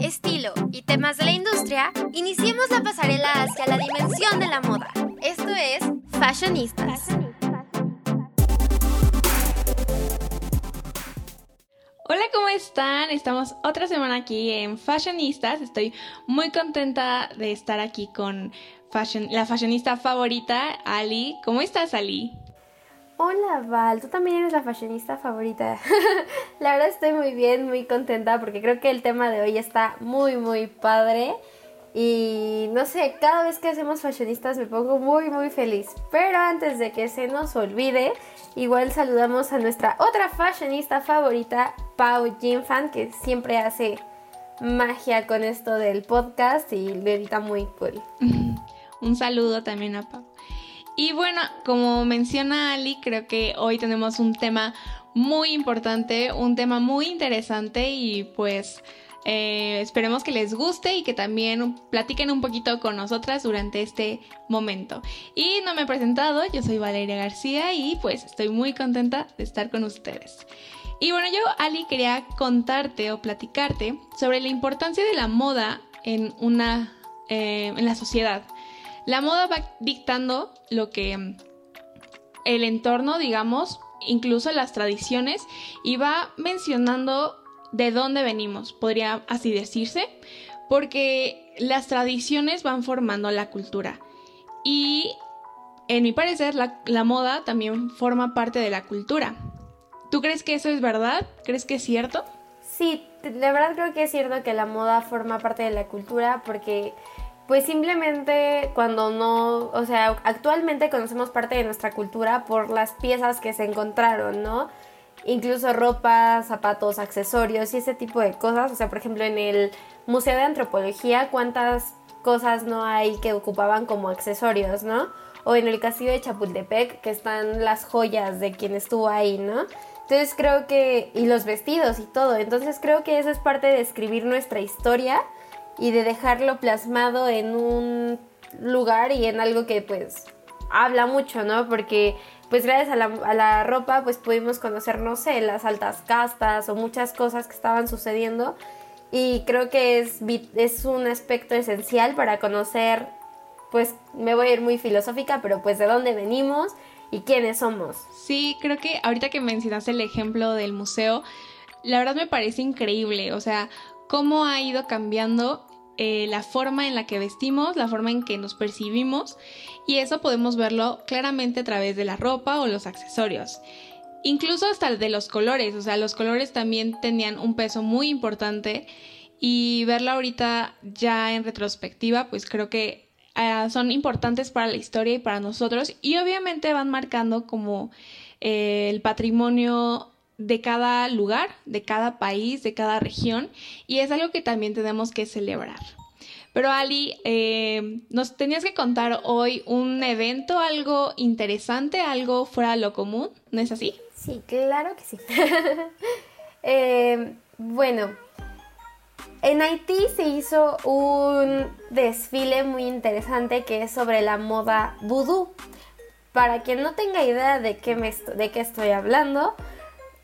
estilo y temas de la industria, iniciemos la pasarela hacia la dimensión de la moda. Esto es Fashionistas. Hola, ¿cómo están? Estamos otra semana aquí en Fashionistas. Estoy muy contenta de estar aquí con la fashionista favorita, Ali. ¿Cómo estás, Ali? Hola Val, tú también eres la fashionista favorita. la verdad estoy muy bien, muy contenta porque creo que el tema de hoy está muy muy padre y no sé, cada vez que hacemos fashionistas me pongo muy muy feliz. Pero antes de que se nos olvide, igual saludamos a nuestra otra fashionista favorita, Pau Jinfan, que siempre hace magia con esto del podcast y lo edita muy cool. Un saludo también a Pau. Y bueno, como menciona Ali, creo que hoy tenemos un tema muy importante, un tema muy interesante y pues eh, esperemos que les guste y que también platiquen un poquito con nosotras durante este momento. Y no me he presentado, yo soy Valeria García y pues estoy muy contenta de estar con ustedes. Y bueno, yo, Ali, quería contarte o platicarte sobre la importancia de la moda en una eh, en la sociedad. La moda va dictando lo que mm, el entorno, digamos, incluso las tradiciones, y va mencionando de dónde venimos, podría así decirse, porque las tradiciones van formando la cultura. Y en mi parecer, la, la, moda también forma parte de la cultura. ¿Tú crees que eso es verdad? ¿Crees que es cierto? Sí, de verdad creo que es cierto que la moda forma parte de la cultura porque pues simplemente cuando no, o sea, actualmente conocemos parte de nuestra cultura por las piezas que se encontraron, ¿no? Incluso ropa, zapatos, accesorios y ese tipo de cosas. O sea, por ejemplo, en el Museo de Antropología, ¿cuántas cosas no hay que ocupaban como accesorios, ¿no? O en el castillo de Chapultepec, que están las joyas de quien estuvo ahí, ¿no? Entonces creo que, y los vestidos y todo, entonces creo que eso es parte de escribir nuestra historia y de dejarlo plasmado en un lugar y en algo que pues habla mucho, ¿no? Porque pues gracias a la, a la, ropa pues pudimos conocer, no sé, las altas castas o muchas cosas que estaban sucediendo y creo que es, es un aspecto esencial para conocer, pues me voy a ir muy filosófica, pero pues de dónde venimos y quiénes somos. Sí, creo que ahorita que mencionaste el ejemplo del museo, la verdad me parece increíble, o sea, cómo ha ido cambiando eh, la forma en la que vestimos, la forma en que nos percibimos y eso podemos verlo claramente a través de la ropa o los accesorios. Incluso hasta de los colores, o sea, los colores también tenían un peso muy importante y verlo ahorita ya en retrospectiva, pues creo que ah, son importantes para la historia y para nosotros y obviamente van marcando como eh, el patrimonio de cada lugar, de cada país, de cada región, y es algo que también tenemos que celebrar. Pero Ali, eh, nos tenías que contar hoy un evento, algo interesante, algo fuera de lo común, ¿no es así? Sí, claro que sí. Eh, bueno, en Haití se hizo un desfile muy interesante que es sobre la moda vudú. Para quien no tenga idea de qué, me de qué estoy hablando,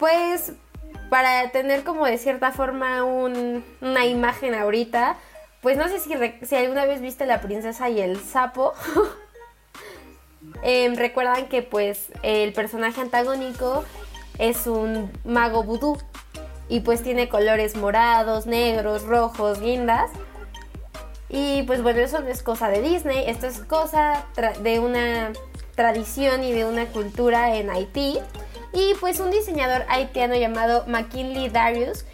pues para tener como de cierta forma una imagen ahorita, pues no sé si, alguna vez viste La princesa y el sapo. Em, recuerdan que pues el personaje antagónico es un mago vudú y pues tiene colores morados, negros, rojos, guindas. Y pues bueno, eso no es cosa de Disney, esto es cosa de una tradición y de una cultura en Haití. Y pues un diseñador haitiano llamado McKinley Darius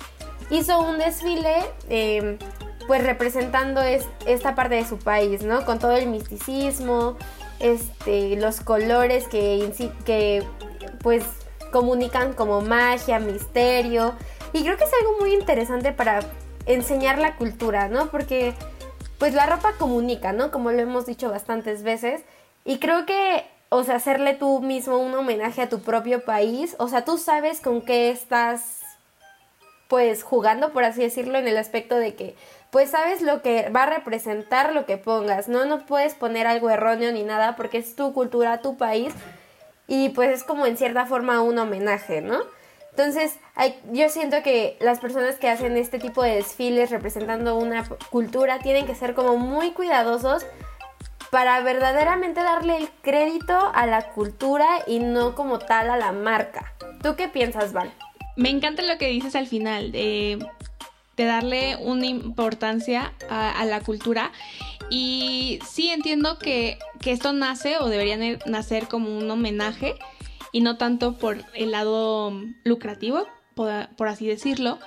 hizo un desfile em, pues representando esta parte de su país, ¿no? Con todo el misticismo, este, los colores que, que pues comunican como magia, misterio. Y creo que es algo muy interesante para enseñar la cultura, ¿no? Porque pues la ropa comunica, ¿no? Como lo hemos dicho bastantes veces. Y creo que o sea, hacerle tú mismo un homenaje a tu propio país, o sea, tú sabes con qué estás, pues, jugando, por así decirlo, en el aspecto de que, pues, sabes lo que va a representar lo que pongas, ¿no? No puedes poner algo erróneo ni nada porque es tu cultura, tu país, y pues es como en cierta forma un homenaje, ¿no? Entonces, yo siento que las personas que hacen este tipo de desfiles representando una cultura tienen que ser como muy cuidadosos para verdaderamente darle el crédito a la cultura y no como tal a la marca. ¿Tú qué piensas, Val? Me encanta lo que dices al final, de, darle una importancia a, la cultura. Y sí entiendo que, que esto nace o debería nacer como un homenaje y no tanto por el lado lucrativo, por, así decirlo.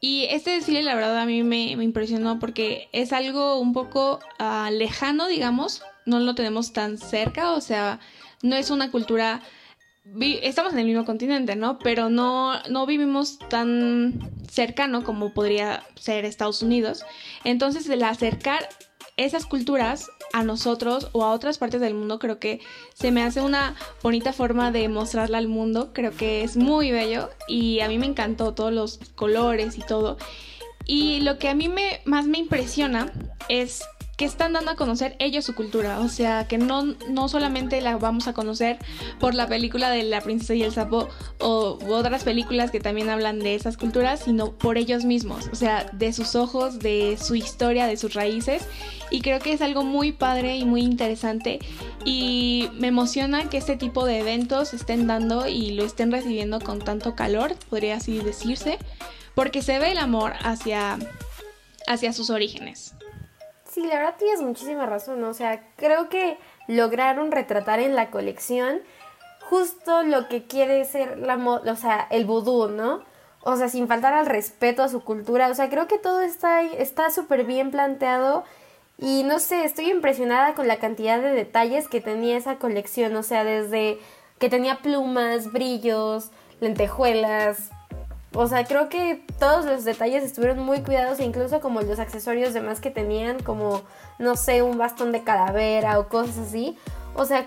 Y este desfile la verdad a mí me, impresionó porque es algo un poco ah, lejano, digamos, no lo tenemos tan cerca, o sea, no es una cultura... Estamos en el mismo continente, ¿no? Pero no, no vivimos tan cercano como podría ser Estados Unidos. Entonces, el acercar esas culturas a nosotros o a otras partes del mundo creo que se me hace una bonita forma de mostrarla al mundo. Creo que es muy bello y a mí me encantó todos los colores y todo. Y lo que a mí me, más me impresiona es que están dando a conocer ellos su cultura. O sea, que no, no solamente la vamos a conocer por la película de La princesa y el sapo o otras películas que también hablan de esas culturas, sino por ellos mismos. O sea, de sus ojos, de su historia, de sus raíces. Y creo que es algo muy padre y muy interesante. Y me emociona que este tipo de eventos estén dando y lo estén recibiendo con tanto calor, podría así decirse. Porque se ve el amor hacia, hacia sus orígenes. Sí, la verdad tienes muchísima razón. O sea, creo que lograron retratar en la colección justo lo que quiere ser la o sea, el vudú, ¿no? O sea, sin faltar al respeto a su cultura. O sea, creo que todo está está súper bien planteado. Y no sé, estoy impresionada con la cantidad de detalles que tenía esa colección. O sea, desde que tenía plumas, brillos, lentejuelas, o sea, creo que todos los detalles estuvieron muy cuidados, incluso como los accesorios demás que tenían, como, no sé, un bastón de calavera o cosas así. O sea,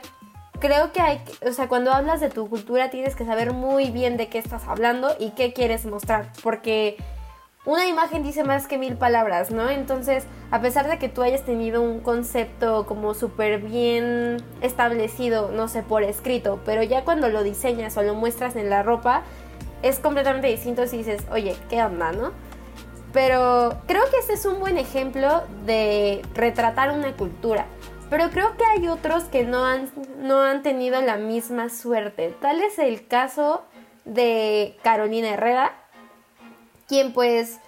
creo que hay, o sea, cuando hablas de tu cultura tienes que saber muy bien de qué estás hablando y qué quieres mostrar, porque una imagen dice más que mil palabras, ¿no? Entonces, a pesar de que tú hayas tenido un concepto como súper bien establecido, no sé, por escrito, pero ya cuando lo diseñas o lo muestras en la ropa, es completamente distinto si dices, oye, ¿qué onda, no? Pero creo que ese es un buen ejemplo de retratar una cultura. Pero creo que hay otros que no han, no han tenido la misma suerte. Tal es el caso de Carolina Herrera, quien pues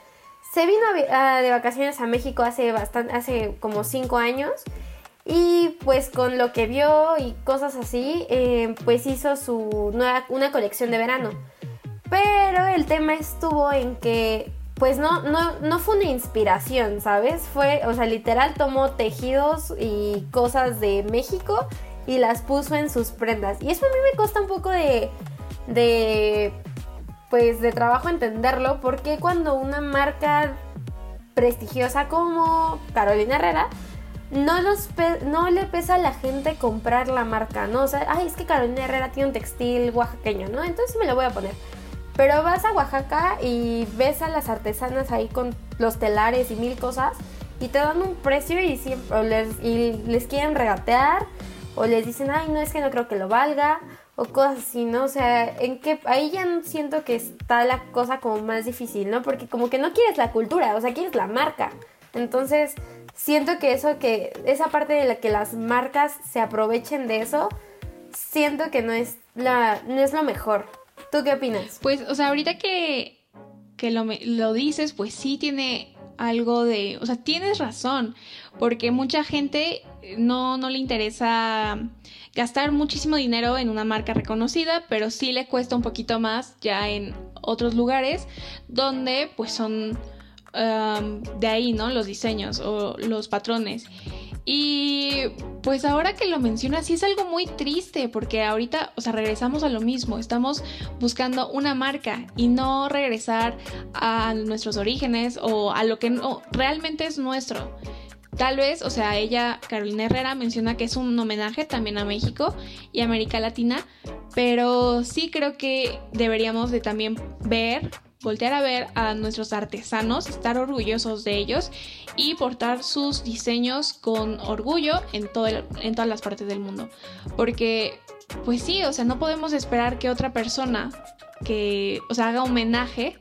se vino de vacaciones a México hace, bastante, hace como cinco años y pues con lo que vio y cosas así, eh, pues hizo su nueva, una colección de verano. Pero el tema estuvo en que pues no, no, no fue una inspiración, ¿sabes? Fue, o sea, literal tomó tejidos y cosas de México y las puso en sus prendas. Y eso a mí me cuesta un poco de, de, pues, de trabajo entenderlo, porque cuando una marca prestigiosa como Carolina Herrera, no, los no le pesa a la gente comprar la marca, ¿no? O sea, ay, es que Carolina Herrera tiene un textil oaxaqueño, ¿no? Entonces me lo voy a poner. Pero vas a Oaxaca y ves a las artesanas ahí con los telares y mil cosas y te dan un precio y, siempre, les, y les quieren regatear o les dicen, ay, no es que no creo que lo valga o cosas así, ¿no? O sea, en que ahí ya siento que está la cosa como más difícil, ¿no? Porque como que no quieres la cultura, o sea, quieres la marca. Entonces, siento que eso que esa parte de la que las marcas se aprovechen de eso, siento que no es la no es lo mejor. ¿Tú qué opinas? Pues, o sea, ahorita que, que lo, lo dices, pues sí tiene algo de, o sea, tienes razón, porque mucha gente no, no le interesa gastar muchísimo dinero en una marca reconocida, pero sí le cuesta un poquito más ya en otros lugares donde pues son um, de ahí, ¿no? Los diseños o los patrones. Y pues ahora que lo mencionas, sí es algo muy triste porque ahorita, o sea, regresamos a lo mismo, estamos buscando una marca y no regresar a nuestros orígenes o a lo que no, realmente es nuestro. Tal vez, o sea, ella, Carolina Herrera, menciona que es un homenaje también a México y América Latina, pero sí creo que deberíamos de también ver voltear a ver a nuestros artesanos, estar orgullosos de ellos y portar sus diseños con orgullo en, todas las partes del mundo. Porque, pues sí, o sea, no podemos esperar que otra persona que, o sea, haga homenaje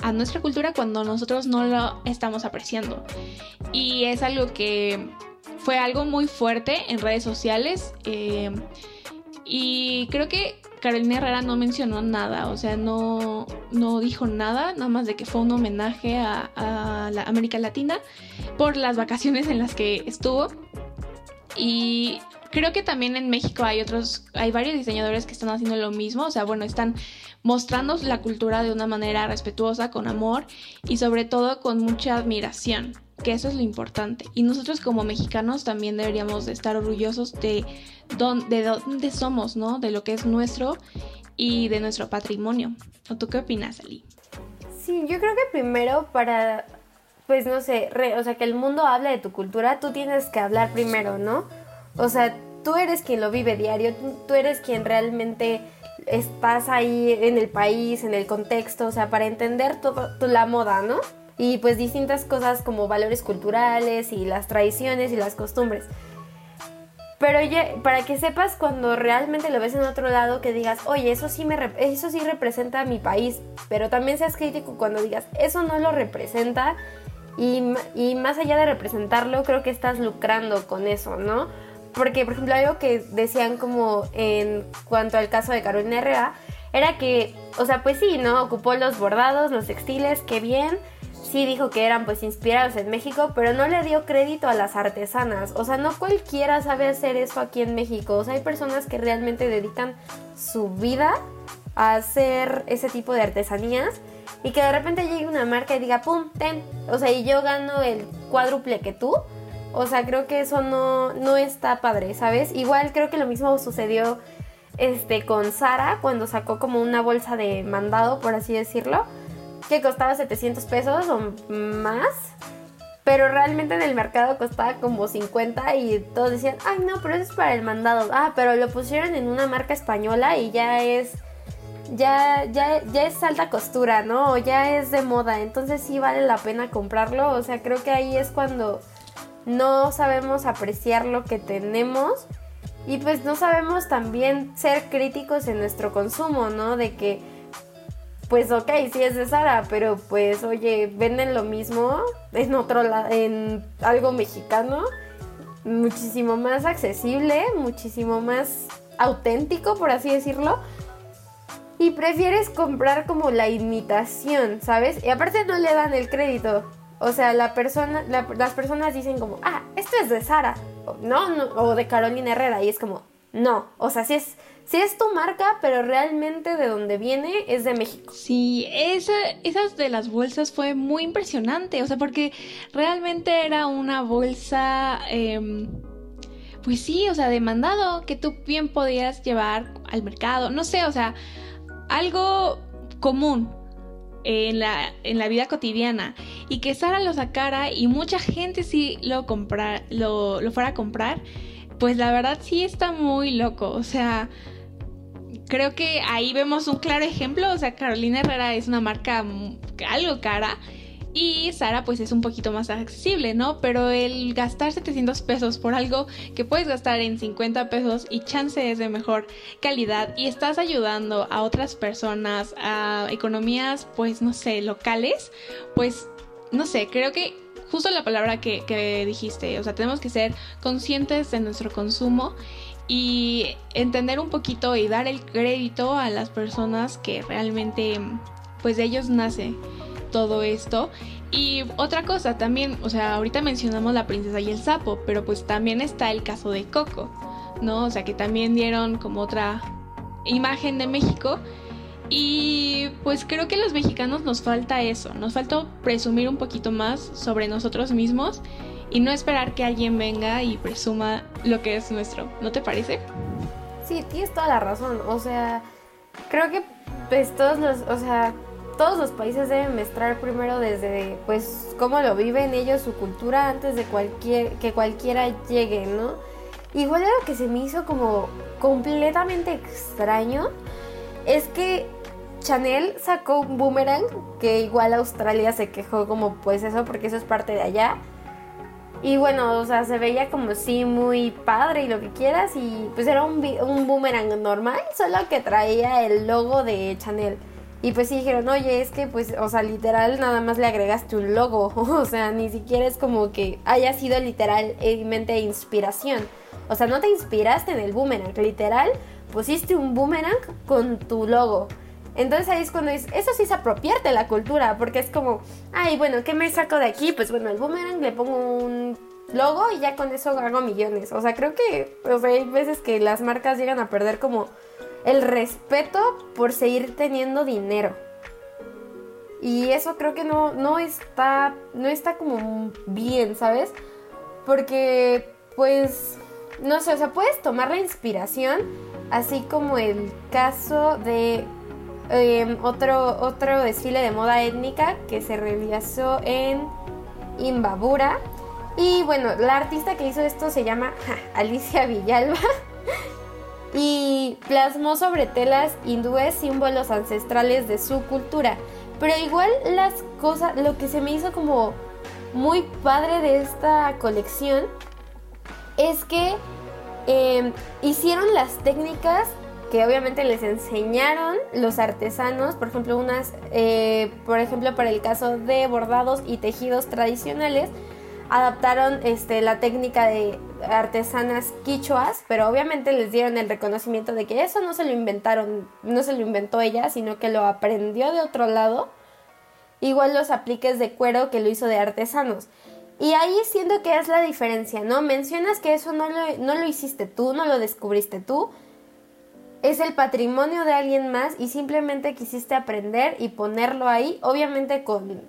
a nuestra cultura cuando nosotros no lo estamos apreciando. Y es algo que fue algo muy fuerte en redes sociales. Eh, y creo que Carolina Herrera no mencionó nada, o sea, no, no dijo nada, nada más de que fue un homenaje a, la América Latina por las vacaciones en las que estuvo. Y creo que también en México hay otros, hay varios diseñadores que están haciendo lo mismo, o sea, bueno, están mostrando la cultura de una manera respetuosa, con amor y sobre todo con mucha admiración, que eso es lo importante. Y nosotros como mexicanos también deberíamos de estar orgullosos de, de dónde somos, ¿no? De lo que es nuestro y de nuestro patrimonio. ¿O tú qué opinas, Ali? Sí, yo creo que primero para, pues no sé, o sea, que el mundo hable de tu cultura, tú tienes que hablar primero, ¿no? O sea, tú eres quien lo vive diario, tú, eres quien realmente estás ahí en el país, en el contexto, o sea, para entender toda la moda, ¿no? Y pues distintas cosas como valores culturales y las tradiciones y las costumbres. Pero oye, para que sepas cuando realmente lo ves en otro lado, que digas, oye, eso sí, me eso sí representa a mi país, pero también seas crítico cuando digas, eso no lo representa y, y más allá de representarlo, creo que estás lucrando con eso, ¿no? Porque, por ejemplo, algo que decían como en cuanto al caso de Carolina Herrera, era que, o sea, pues sí, ¿no? Ocupó los bordados, los textiles, qué bien. Sí dijo que eran pues inspirados en México, pero no le dio crédito a las artesanas. O sea, no cualquiera sabe hacer eso aquí en México. O sea, hay personas que realmente dedican su vida a hacer ese tipo de artesanías y que de repente llegue una marca y diga, pum, ten. O sea, y yo gano el cuádruple que tú o sea, creo que eso no, no está padre, ¿sabes? Igual creo que lo mismo sucedió este, con Sara cuando sacó como una bolsa de mandado, por así decirlo, que costaba 700 pesos o más. Pero realmente en el mercado costaba como 50 y todos decían, ay no, pero eso es para el mandado. Ah, pero lo pusieron en una marca española y ya es ya, ya, ya es alta costura, ¿no? O ya es de moda, entonces sí vale la pena comprarlo. O sea, creo que ahí es cuando no sabemos apreciar lo que tenemos y pues no sabemos también ser críticos en nuestro consumo, ¿no? De que, pues ok, sí es de Sara, pero pues oye, venden lo mismo en otro lado, en algo mexicano, muchísimo más accesible, muchísimo más auténtico, por así decirlo. Y prefieres comprar como la imitación, ¿sabes? Y aparte no le dan el crédito. O sea, la persona, las personas dicen como, ah, esto es de Sara, o, no, o de Carolina Herrera, y es como, no, o sea, sí es, sí es tu marca, pero realmente de donde viene es de México. Sí, esa, esas de las bolsas fue muy impresionante, o sea, porque realmente era una bolsa, em, pues sí, o sea, demandado, que tú bien podías llevar al mercado, no sé, o sea, algo común, en la, en la vida cotidiana y que Sara lo sacara y mucha gente sí lo, comprar, lo, lo fuera a comprar, pues la verdad sí está muy loco. O sea, creo que ahí vemos un claro ejemplo. O sea, Carolina Herrera es una marca algo cara y Sara pues es un poquito más accesible, ¿no? Pero el gastar 700 pesos por algo que puedes gastar en 50 pesos y chance es de mejor calidad y estás ayudando a otras personas, a economías pues no sé, locales, pues no sé, creo que justo la palabra que, que dijiste, o sea, tenemos que ser conscientes de nuestro consumo y entender un poquito y dar el crédito a las personas que realmente pues de ellos nace todo esto. Y otra cosa también, o sea, ahorita mencionamos la princesa y el sapo, pero pues también está el caso de Coco, ¿no? O sea, que también dieron como otra imagen de México. Y pues creo que los mexicanos nos falta eso, nos falta presumir un poquito más sobre nosotros mismos y no esperar que alguien venga y presuma lo que es nuestro, ¿no te parece? Sí, tienes toda la razón, o sea, creo que pues todos los, o sea, todos los países deben mostrar primero desde pues cómo lo viven ellos su cultura antes de cualquier que cualquiera llegue, ¿no? Igual algo que se me hizo como completamente extraño es que Chanel sacó un boomerang que igual Australia se quejó como pues eso porque eso es parte de allá. Y bueno, o sea, se veía como sí muy padre y lo que quieras y pues era un, un boomerang normal, solo que traía el logo de Chanel. Y pues sí dijeron, oye, es que pues, o sea, literal nada más le agregaste un logo. o sea, ni siquiera es como que haya sido literalmente inspiración. O sea, no te inspiraste en el boomerang, literal, pusiste un boomerang con tu logo. Entonces ahí es cuando dices, eso sí es apropiarte la cultura, porque es como, ay, bueno, ¿qué me saco de aquí? Pues bueno, el boomerang le pongo un logo y ya con eso hago millones. O sea, creo que o sea, hay veces que las marcas llegan a perder como el respeto por seguir teniendo dinero. Y eso creo que no, no está, no está como bien, ¿sabes? Porque, pues, no sé, o sea, puedes tomar la inspiración, así como el caso de em, otro, otro desfile de moda étnica que se realizó en Imbabura. Y bueno, la artista que hizo esto se llama Alicia Villalba. y plasmó sobre telas hindúes símbolos ancestrales de su cultura. Pero igual las cosas, lo que se me hizo como muy padre de esta colección es que em, hicieron las técnicas que obviamente les enseñaron los artesanos, por ejemplo, unas, eh, por ejemplo, para el caso de bordados y tejidos tradicionales, adaptaron este, la técnica de artesanas quichuas, pero obviamente les dieron el reconocimiento de que eso no se lo inventaron, no se lo inventó ella, sino que lo aprendió de otro lado. Igual los apliques de cuero que lo hizo de artesanos. Y ahí siento que es la diferencia, ¿no? Mencionas que eso no lo, no lo hiciste tú, no lo descubriste tú. Es el patrimonio de alguien más y simplemente quisiste aprender y ponerlo ahí, obviamente con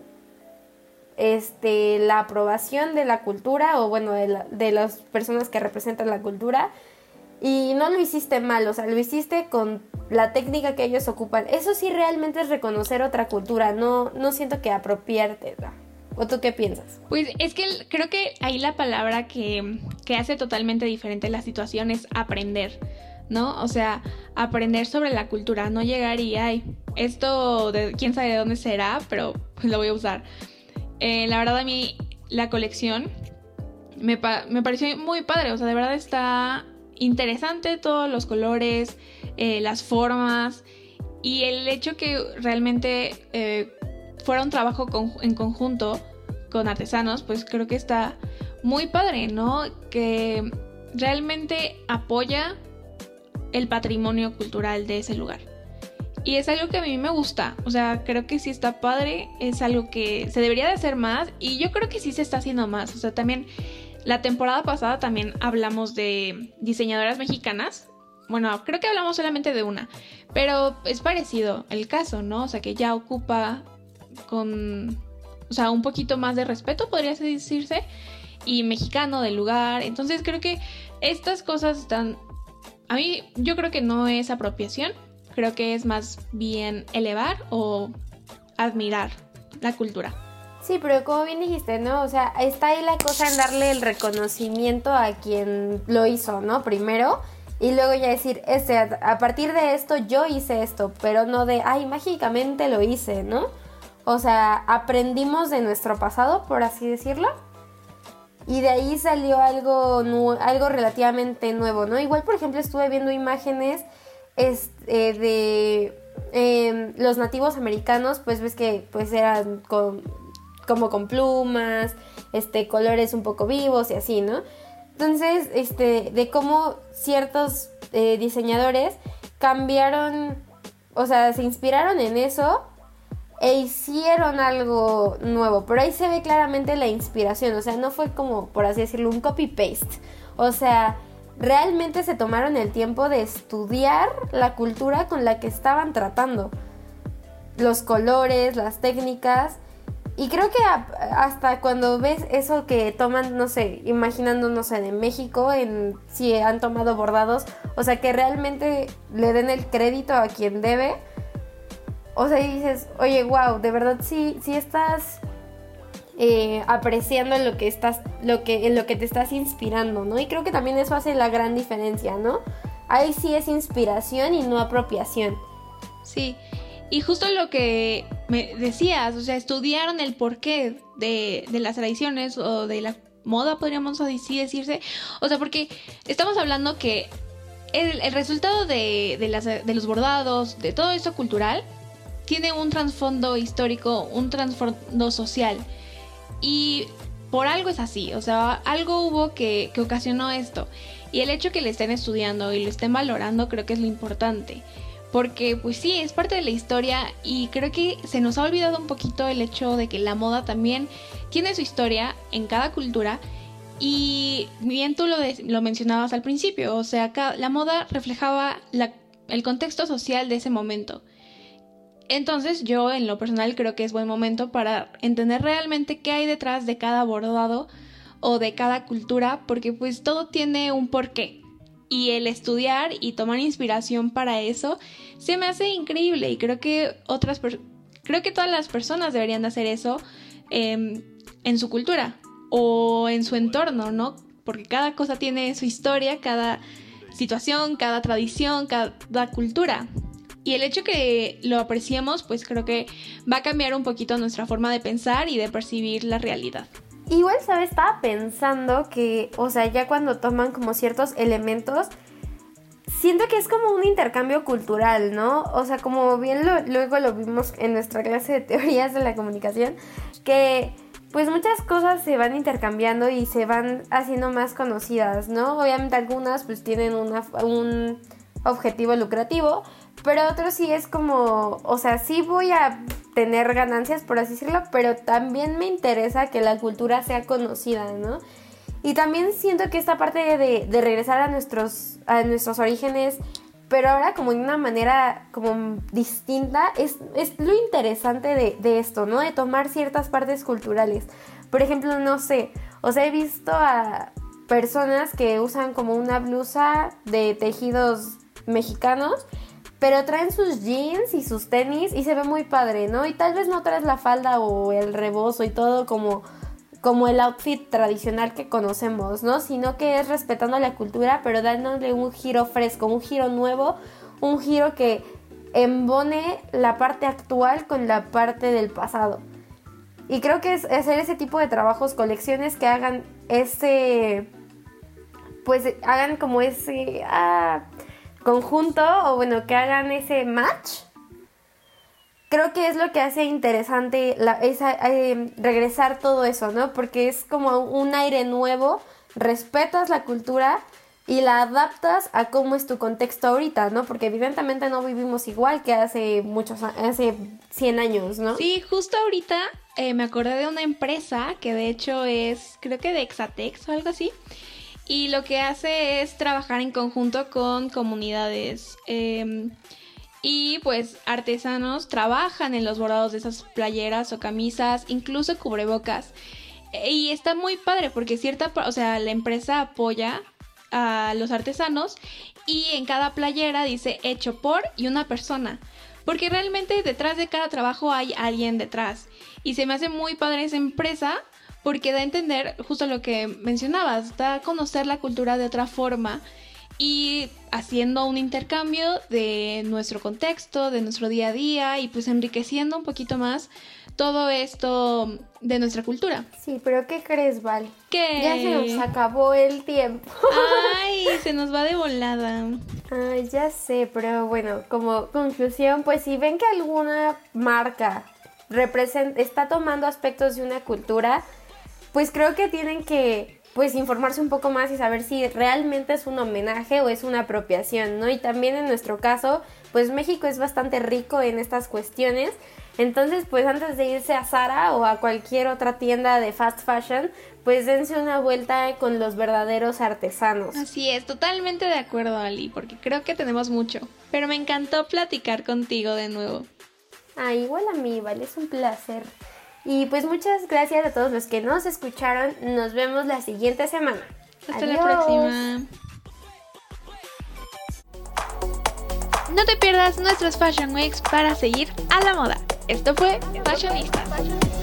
este, la aprobación de la cultura o bueno, de, de las personas que representan la cultura. Y no lo hiciste mal, o sea, lo hiciste con la técnica que ellos ocupan. Eso sí realmente es reconocer otra cultura, no, no siento que apropiarte. ¿O tú qué piensas? Pues es que creo que ahí la palabra que, que hace totalmente diferente la situación es aprender, ¿no? O sea, aprender sobre la cultura, no llegar y, ay, esto de quién sabe de dónde será, pero pues lo voy a usar. Eh, la verdad a mí la colección me, pareció muy padre, o sea, de verdad está interesante todos los colores, eh, las formas y el hecho que realmente eh, fuera un trabajo en conjunto con artesanos, pues creo que está muy padre, ¿no? Que realmente apoya el patrimonio cultural de ese lugar. Y es algo que a mí me gusta, o sea, creo que sí está padre, es algo que se debería de hacer más y yo creo que sí se está haciendo más, o sea, también la temporada pasada también hablamos de diseñadoras mexicanas, bueno, creo que hablamos solamente de una, pero es parecido el caso, ¿no? O sea, que ya ocupa con, o sea, un poquito más de respeto, podría decirse, y mexicano del lugar, entonces creo que estas cosas están, a mí yo creo que no es apropiación, creo que es más bien elevar o admirar la cultura. Sí, pero como bien dijiste, ¿no? O sea, está ahí la cosa en darle el reconocimiento a quien lo hizo, ¿no? Primero. Y luego ya decir, este, a partir de esto yo hice esto, pero no de, ay, mágicamente lo hice, ¿no? O sea, aprendimos de nuestro pasado, por así decirlo. Y de ahí salió algo, algo relativamente nuevo, ¿no? Igual, por ejemplo, estuve viendo imágenes es, eh, de em, los nativos americanos, pues ves que pues eran como con plumas, este, colores un poco vivos y así, ¿no? Entonces, este, de cómo ciertos eh, diseñadores cambiaron, o sea, se inspiraron en eso e hicieron algo nuevo. Pero ahí se ve claramente la inspiración, o sea, no fue como, por así decirlo, un copy-paste. O sea, realmente se tomaron el tiempo de estudiar la cultura con la que estaban tratando. Los colores, las técnicas. Y creo que hasta cuando ves eso que toman, no sé, imaginando, no México, en si han tomado bordados, o sea, que realmente le den el crédito a quien debe. O sea, y dices, oye, wow, de verdad sí, sí estás eh, apreciando lo que estás, lo que, en lo que te estás inspirando, ¿no? Y creo que también eso hace la gran diferencia, ¿no? Ahí sí es inspiración y no apropiación. Sí, y justo lo que me decías, o sea, estudiaron el porqué de, de las tradiciones o de la moda, podríamos así decirse. O sea, porque estamos hablando que el, resultado de, de, las, de los bordados, de todo esto cultural, tiene un trasfondo histórico, un trasfondo social. Y por algo es así, o sea, algo hubo que, que ocasionó esto. Y el hecho que le estén estudiando y lo estén valorando creo que es lo importante. Porque pues sí, es parte de la historia y creo que se nos ha olvidado un poquito el hecho de que la moda también tiene su historia en cada cultura y bien tú lo, lo mencionabas al principio, o sea, la moda reflejaba el contexto social de ese momento. Entonces yo en lo personal creo que es buen momento para entender realmente qué hay detrás de cada bordado o de cada cultura, porque pues todo tiene un porqué. Y el estudiar y tomar inspiración para eso se me hace increíble y creo que otras creo que todas las personas deberían de hacer eso em, en su cultura o en su entorno, ¿no? Porque cada cosa tiene su historia, cada situación, cada tradición, cada cultura. Y el hecho que lo apreciemos, pues creo que va a cambiar un poquito nuestra forma de pensar y de percibir la realidad. Igual, ¿sabes? Estaba pensando que, o sea, ya cuando toman como ciertos elementos, siento que es como un intercambio cultural, ¿no? O sea, como bien luego lo vimos en nuestra clase de teorías de la comunicación, que pues muchas cosas se van intercambiando y se van haciendo más conocidas, ¿no? Obviamente algunas pues tienen un objetivo lucrativo, pero otros sí es como, o sea, sí voy a tener ganancias, por así decirlo, pero también me interesa que la cultura sea conocida, ¿no? Y también siento que esta parte de, regresar a nuestros, a nuestros orígenes, pero ahora como de una manera como distinta, es, es lo interesante de, de, esto, ¿no? De tomar ciertas partes culturales. Por ejemplo, no sé, o sea, he visto a personas que usan como una blusa de tejidos mexicanos pero traen sus jeans y sus tenis y se ve muy padre, ¿no? Y tal vez no traes la falda o el rebozo y todo como, como el outfit tradicional que conocemos, ¿no? Sino que es respetando la cultura, pero dándole un giro fresco, un giro nuevo, un giro que embone la parte actual con la parte del pasado. Y creo que es hacer ese tipo de trabajos, colecciones que hagan ese, pues hagan como ese, ah, conjunto o bueno, que hagan ese match, creo que es lo que hace interesante la, eh, regresar todo eso, ¿no? Porque es como un aire nuevo, respetas la cultura y la adaptas a cómo es tu contexto ahorita, ¿no? Porque evidentemente no vivimos igual que hace muchos, hace 100 años, ¿no? Sí, justo ahorita eh, me acordé de una empresa que de hecho es, creo que de Exatex o algo así, y lo que hace es trabajar en conjunto con comunidades. Em, y pues artesanos trabajan en los bordados de esas playeras o camisas, incluso cubrebocas. Y está muy padre porque cierta, o sea, la empresa apoya a los artesanos y en cada playera dice hecho por y una persona. Porque realmente detrás de cada trabajo hay alguien detrás. Y se me hace muy padre esa empresa porque da a entender justo lo que mencionabas, da a conocer la cultura de otra forma y haciendo un intercambio de nuestro contexto, de nuestro día a día y pues enriqueciendo un poquito más todo esto de nuestra cultura. Sí, pero ¿qué crees, Val? ¿Qué? Ya se nos acabó el tiempo. Ay, se nos va de volada. Ay, ya sé, pero bueno, como conclusión, pues si ven que alguna marca está tomando aspectos de una cultura, pues creo que tienen que pues informarse un poco más y saber si realmente es un homenaje o es una apropiación, ¿no? Y también en nuestro caso, pues México es bastante rico en estas cuestiones. Entonces, pues antes de irse a Zara o a cualquier otra tienda de fast fashion, pues dense una vuelta con los verdaderos artesanos. Así es, totalmente de acuerdo, Ali, porque creo que tenemos mucho. Pero me encantó platicar contigo de nuevo. Ah, igual a mí, vale, es un placer. Y pues muchas gracias a todos los que nos escucharon. Nos vemos la siguiente semana. Hasta la próxima. No te pierdas nuestros Fashion Weeks para seguir a la moda. Esto fue Fashionistas.